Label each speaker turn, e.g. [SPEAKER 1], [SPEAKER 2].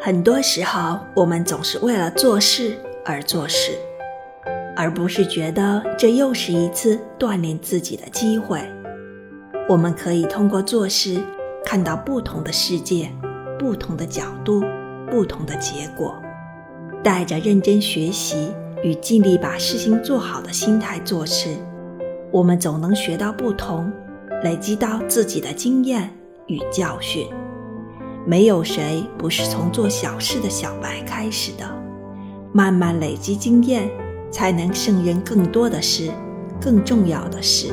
[SPEAKER 1] 很多时候，我们总是为了做事而做事，而不是觉得这又是一次锻炼自己的机会。我们可以通过做事看到不同的世界、不同的角度、不同的结果。带着认真学习与尽力把事情做好的心态做事，我们总能学到不同，累积到自己的经验与教训。没有谁不是从做小事的小白开始的，慢慢累积经验，才能胜任更多的事，更重要的事。